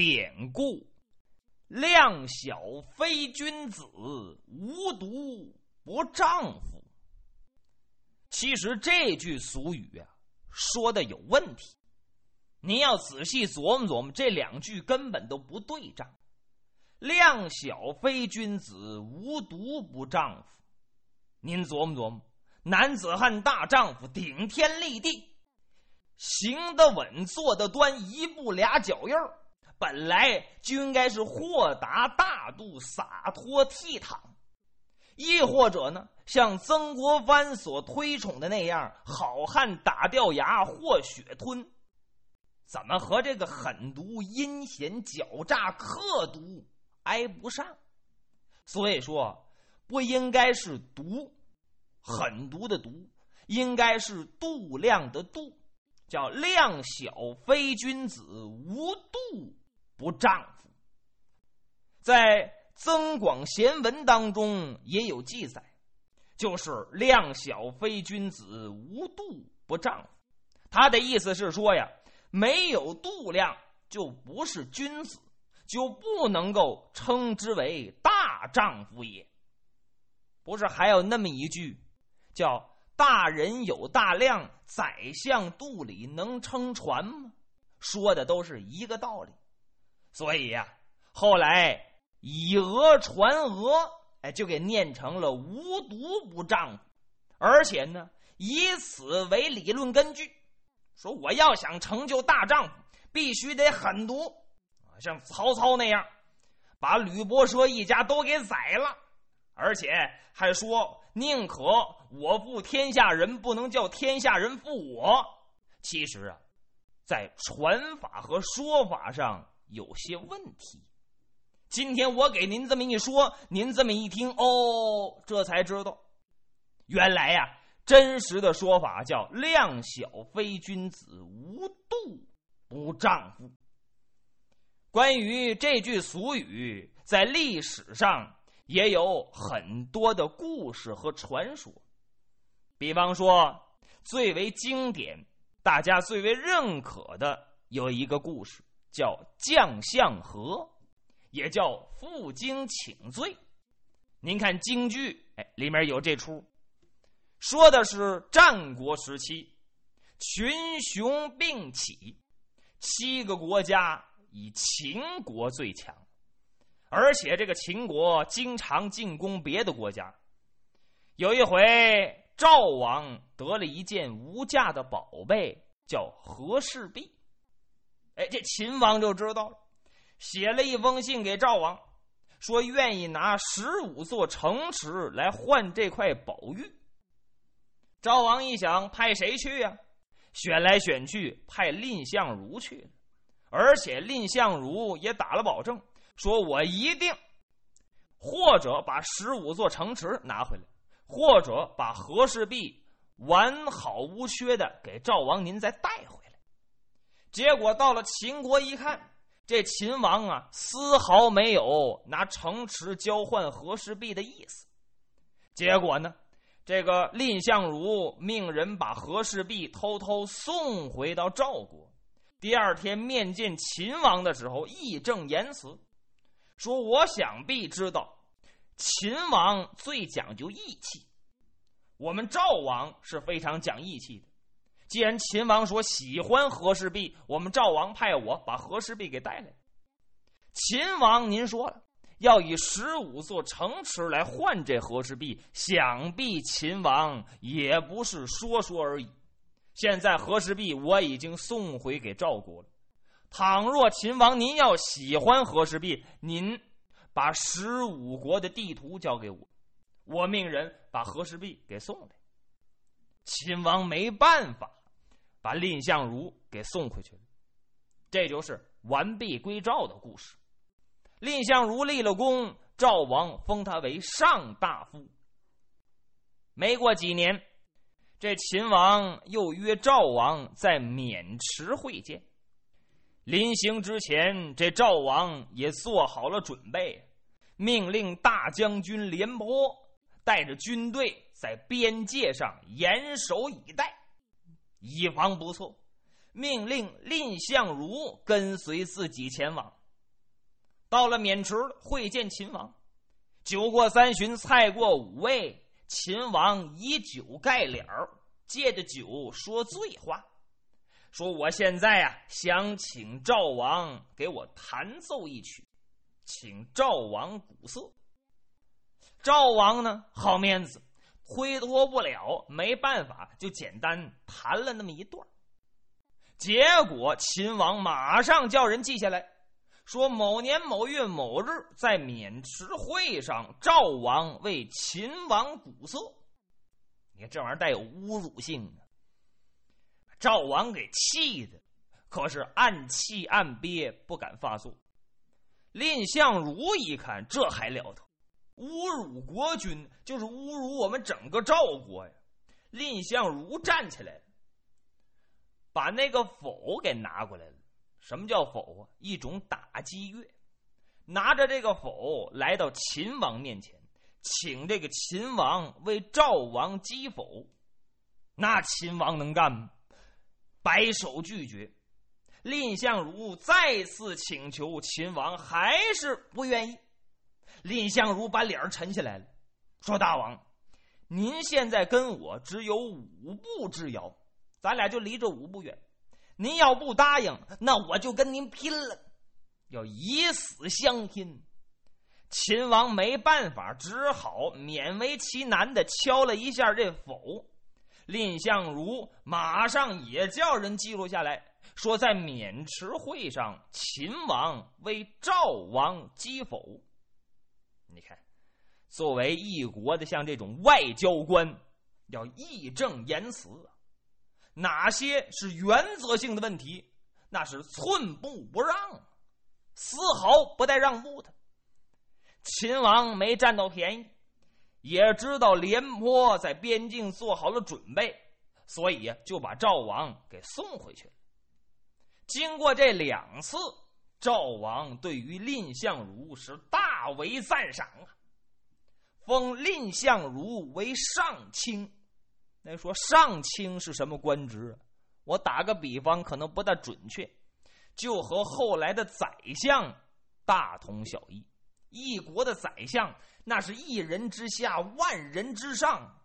典故：“量小非君子，无毒不丈夫。”其实这句俗语啊，说的有问题。您要仔细琢磨琢磨，这两句根本都不对仗。量小非君子，无毒不丈夫。您琢磨琢磨，男子汉大丈夫，顶天立地，行得稳，坐得端，一步俩脚印儿，本来就应该是豁达大度、洒脱倜傥。亦或者呢，像曾国藩所推崇的那样，好汉打掉牙或血吞，怎么和这个狠毒、阴险、狡诈、刻毒？挨不上，所以说不应该是毒，狠毒的毒，应该是度量的度，叫量小非君子，无度不丈夫。在《增广贤文》当中也有记载，就是量小非君子，无度不丈夫。他的意思是说呀，没有度量就不是君子。就不能够称之为大丈夫也。不是还有那么一句，叫“大人有大量，宰相肚里能撑船”吗？说的都是一个道理。所以呀，后来以讹传讹，哎，就给念成了“无毒不丈夫”，而且呢，以此为理论根据，说我要想成就大丈夫，必须得狠毒啊。像曹操那样，把吕伯奢一家都给宰了，而且还说宁可我负天下人，不能叫天下人负我。其实啊，在传法和说法上有些问题。今天我给您这么一说，您这么一听，哦，这才知道，原来呀，真实的说法叫“量小非君子，无度不丈夫”。关于这句俗语，在历史上也有很多的故事和传说。比方说，最为经典、大家最为认可的有一个故事，叫“将相和”，也叫“负荆请罪”。您看京剧，哎，里面有这出，说的是战国时期，群雄并起，七个国家。以秦国最强，而且这个秦国经常进攻别的国家。有一回，赵王得了一件无价的宝贝，叫和氏璧。哎，这秦王就知道了，写了一封信给赵王，说愿意拿十五座城池来换这块宝玉。赵王一想，派谁去呀？选来选去，派蔺相如去了。而且蔺相如也打了保证，说我一定，或者把十五座城池拿回来，或者把和氏璧完好无缺的给赵王您再带回来。结果到了秦国一看，这秦王啊，丝毫没有拿城池交换和氏璧的意思。结果呢，这个蔺相如命人把和氏璧偷偷送回到赵国。第二天面见秦王的时候，义正言辞说：“我想必知道，秦王最讲究义气，我们赵王是非常讲义气的。既然秦王说喜欢和氏璧，我们赵王派我把和氏璧给带来。秦王，您说了要以十五座城池来换这和氏璧，想必秦王也不是说说而已。”现在和氏璧我已经送回给赵国了。倘若秦王您要喜欢和氏璧，您把十五国的地图交给我，我命人把和氏璧给送来。秦王没办法，把蔺相如给送回去了。这就是完璧归赵的故事。蔺相如立了功，赵王封他为上大夫。没过几年。这秦王又约赵王在渑池会见。临行之前，这赵王也做好了准备，命令大将军廉颇带着军队在边界上严守以待，以防不测。命令蔺相如跟随自己前往，到了渑池会见秦王。酒过三巡，菜过五味，秦王以酒盖脸儿，借着酒说醉话，说我现在啊想请赵王给我弹奏一曲，请赵王鼓瑟。赵王呢好面子，推脱不了，没办法，就简单弹了那么一段。结果秦王马上叫人记下来。说某年某月某日，在渑池会上，赵王为秦王鼓瑟。你看这玩意儿带有侮辱性啊！赵王给气的，可是暗气暗憋，不敢发作。蔺相如一看，这还了得！侮辱国君，就是侮辱我们整个赵国呀！蔺相如站起来，把那个否给拿过来了。什么叫否啊？一种打击乐，拿着这个否来到秦王面前，请这个秦王为赵王击否。那秦王能干吗？摆手拒绝。蔺相如再次请求秦王，还是不愿意。蔺相如把脸沉下来了，说：“大王，您现在跟我只有五步之遥，咱俩就离这五步远。”您要不答应，那我就跟您拼了，要以死相拼。秦王没办法，只好勉为其难的敲了一下这否。蔺相如马上也叫人记录下来，说在渑池会上，秦王为赵王击否。你看，作为一国的像这种外交官，要义正言辞。哪些是原则性的问题？那是寸步不让，丝毫不带让步的。秦王没占到便宜，也知道廉颇在边境做好了准备，所以就把赵王给送回去了。经过这两次，赵王对于蔺相如是大为赞赏啊，封蔺相如为上卿。那说上卿是什么官职？我打个比方，可能不大准确，就和后来的宰相大同小异。一国的宰相，那是一人之下，万人之上，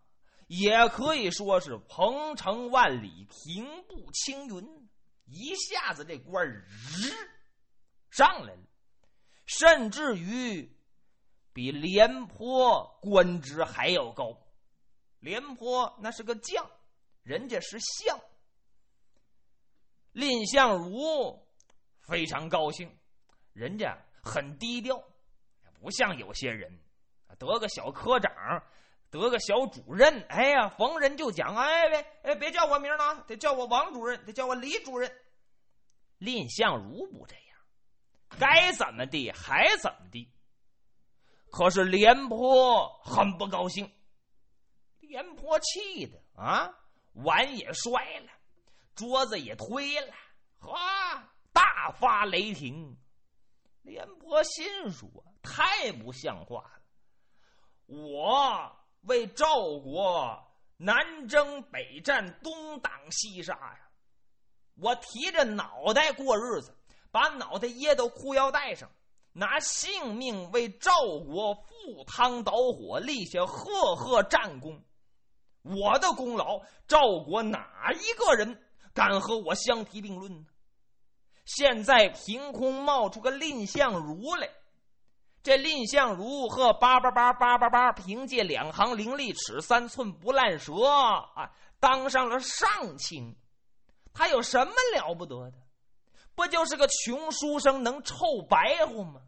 也可以说是鹏程万里，平步青云。一下子这官日上来了，甚至于比廉颇官职还要高。廉颇那是个将，人家是相。蔺相如非常高兴，人家很低调，不像有些人得个小科长，得个小主任，哎呀，逢人就讲，哎别哎别叫我名了，得叫我王主任，得叫我李主任。蔺相如不这样，该怎么地还怎么地。可是廉颇很不高兴。廉颇气的啊，碗也摔了，桌子也推了，哈，大发雷霆。廉颇心说：太不像话了！我为赵国南征北战，东挡西杀呀，我提着脑袋过日子，把脑袋掖到裤腰带上，拿性命为赵国赴汤蹈火，立下赫赫战功。我的功劳，赵国哪一个人敢和我相提并论呢？现在凭空冒出个蔺相如来，这蔺相如和叭叭叭叭叭叭凭借两行伶俐齿、三寸不烂舌啊，当上了上卿。他有什么了不得的？不就是个穷书生，能臭白话吗？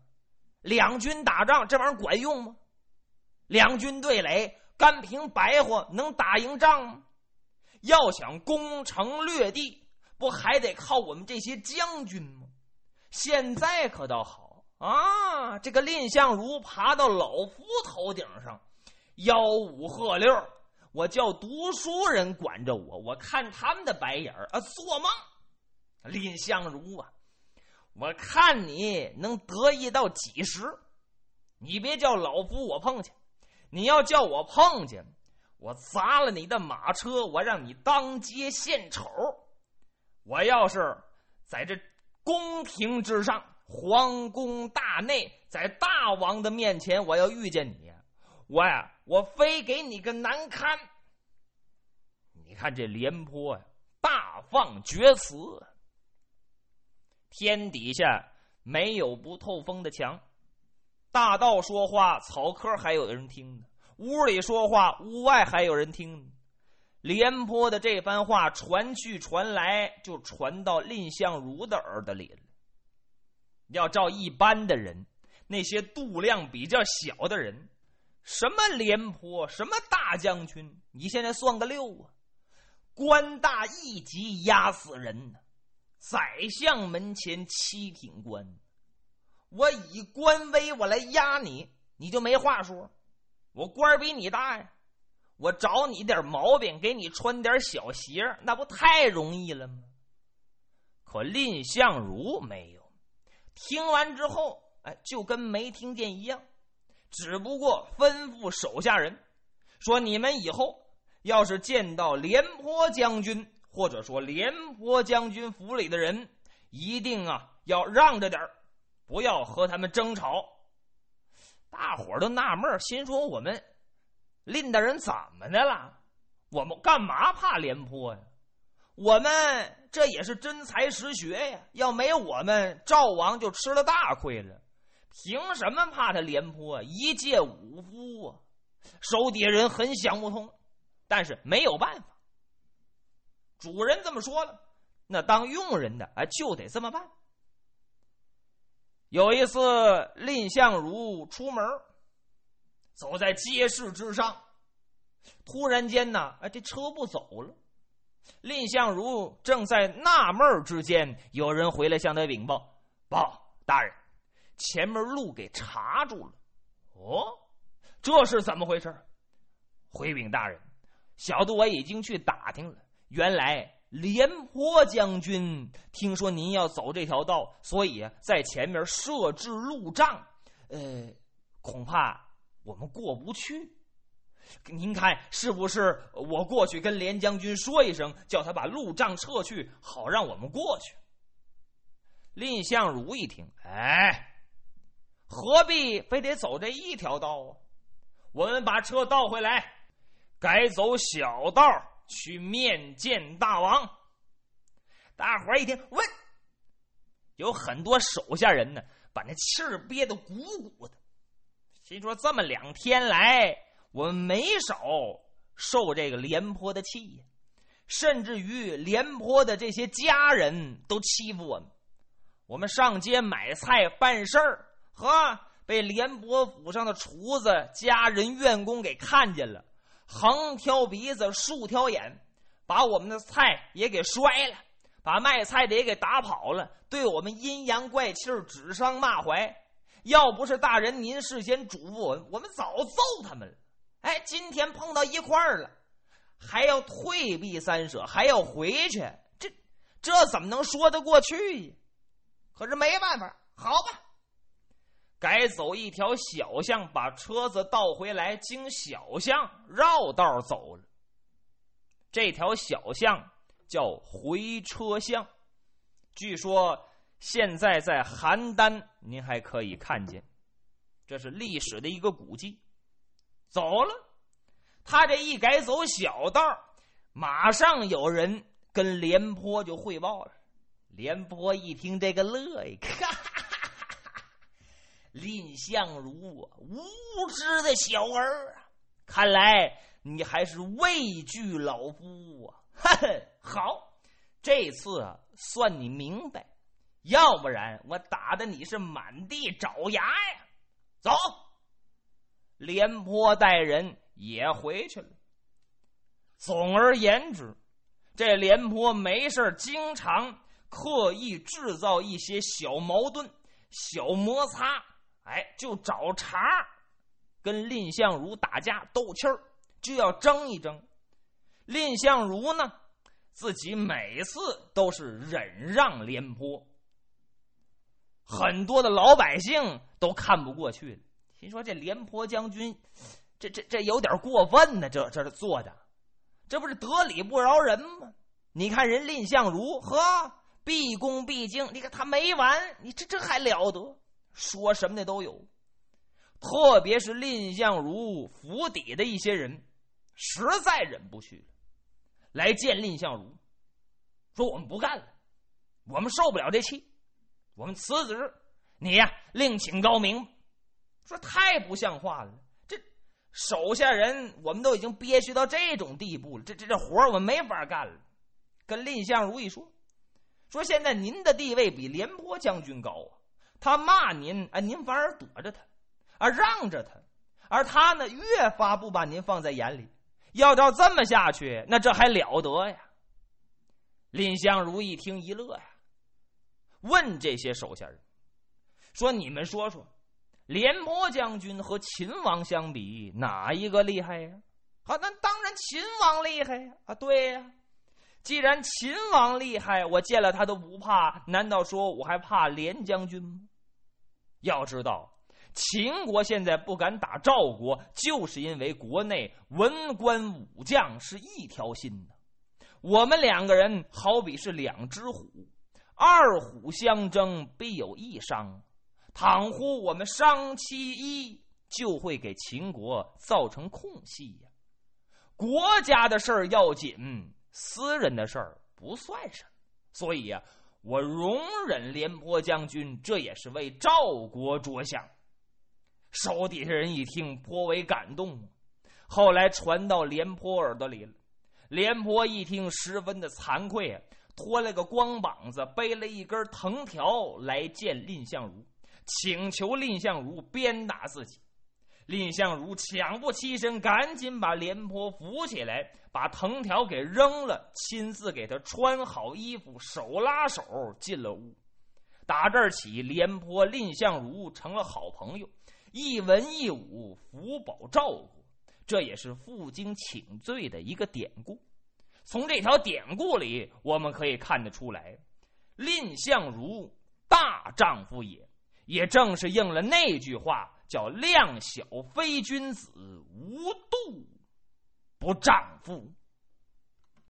两军打仗，这玩意儿管用吗？两军对垒。干凭白话能打赢仗吗？要想攻城略地，不还得靠我们这些将军吗？现在可倒好啊！这个蔺相如爬到老夫头顶上，吆五喝六，我叫读书人管着我，我看他们的白眼儿啊！做梦！蔺相如啊，我看你能得意到几时？你别叫老夫我碰去。你要叫我碰见，我砸了你的马车，我让你当街献丑。我要是在这宫廷之上，皇宫大内，在大王的面前，我要遇见你，我呀，我非给你个难堪。你看这廉颇呀，大放厥词。天底下没有不透风的墙，大道说话，草科还有人听呢；屋里说话，屋外还有人听呢。廉颇的这番话传去传来，就传到蔺相如的耳朵里了。要照一般的人，那些度量比较小的人，什么廉颇，什么大将军，你现在算个六啊？官大一级压死人呢，宰相门前七品官，我以官威我来压你，你就没话说。我官比你大呀。我找你点毛病，给你穿点小鞋，那不太容易了吗？可蔺相如没有，听完之后，哎，就跟没听见一样，只不过吩咐手下人说：“你们以后要是见到廉颇将军，或者说廉颇将军府里的人，一定啊要让着点不要和他们争吵。”大伙儿都纳闷心说：“我们。”蔺大人怎么的了？我们干嘛怕廉颇呀？我们这也是真才实学呀！要没我们，赵王就吃了大亏了。凭什么怕他廉颇？一介武夫啊！手底下人很想不通，但是没有办法。主人这么说了，那当佣人的啊就得这么办。有一次，蔺相如出门。走在街市之上，突然间呢，哎，这车不走了。蔺相如正在纳闷之间，有人回来向他禀报：“报大人，前面路给查住了。”哦，这是怎么回事？回禀大人，小的我已经去打听了，原来廉颇将军听说您要走这条道，所以在前面设置路障。呃，恐怕。我们过不去，您看是不是？我过去跟廉将军说一声，叫他把路障撤去，好让我们过去。蔺相如一听，哎，何必非得走这一条道啊？我们把车倒回来，改走小道去面见大王。大伙一听，问，有很多手下人呢，把那气儿憋得鼓鼓的。心说这么两天来，我们没少受这个廉颇的气呀，甚至于廉颇的这些家人都欺负我们。我们上街买菜办事儿，呵，被廉颇府上的厨子、家人、员工给看见了，横挑鼻子竖挑眼，把我们的菜也给摔了，把卖菜的也给打跑了，对我们阴阳怪气指桑骂槐。要不是大人您事先嘱咐我，我们早揍他们了。哎，今天碰到一块儿了，还要退避三舍，还要回去，这这怎么能说得过去？可是没办法，好吧，改走一条小巷，把车子倒回来，经小巷绕道走了。这条小巷叫回车巷，据说。现在在邯郸，您还可以看见，这是历史的一个古迹。走了，他这一改走小道，马上有人跟廉颇就汇报了。廉颇一听这个乐呀，哈哈哈哈蔺相如啊，无知的小儿啊，看来你还是畏惧老夫啊！哈哈好，这次啊，算你明白。要不然我打的你是满地找牙呀！走，廉颇带人也回去了。总而言之，这廉颇没事经常刻意制造一些小矛盾、小摩擦，哎，就找茬跟蔺相如打架斗气儿，就要争一争。蔺相如呢，自己每次都是忍让廉颇。很多的老百姓都看不过去了，心说这廉颇将军，这这这有点过分呢，这这是做的，这不是得理不饶人吗？你看人蔺相如，呵，毕恭毕敬。你看他没完，你这这还了得？说什么的都有，特别是蔺相如府邸的一些人，实在忍不去了，来见蔺相如，说我们不干了，我们受不了这气，我们辞职。你呀，另请高明。说太不像话了，这手下人我们都已经憋屈到这种地步了，这这这活我们没法干了。跟蔺相如一说，说现在您的地位比廉颇将军高啊。他骂您，啊，您反而躲着他，啊，让着他，而他呢，越发不把您放在眼里。要照这么下去，那这还了得呀？蔺相如一听一乐呀，问这些手下人说：“你们说说，廉颇将军和秦王相比，哪一个厉害呀？”好，那当然秦王厉害呀！啊，对呀。既然秦王厉害，我见了他都不怕，难道说我还怕廉将军吗？要知道，秦国现在不敢打赵国，就是因为国内文官武将是一条心的。我们两个人好比是两只虎，二虎相争必有一伤。倘乎我们伤其一，就会给秦国造成空隙呀。国家的事儿要紧。私人的事儿不算什么，所以呀，我容忍廉颇将军，这也是为赵国着想。手底下人一听，颇为感动。后来传到廉颇耳朵里了，廉颇一听，十分的惭愧，脱了个光膀子，背了一根藤条来见蔺相如，请求蔺相如鞭打自己。蔺相如抢不起身，赶紧把廉颇扶起来，把藤条给扔了，亲自给他穿好衣服，手拉手进了屋。打这儿起，廉颇、蔺相如成了好朋友，一文一武，福保照顾。这也是负荆请罪的一个典故。从这条典故里，我们可以看得出来，蔺相如大丈夫也，也正是应了那句话。叫量小非君子，无度不丈夫。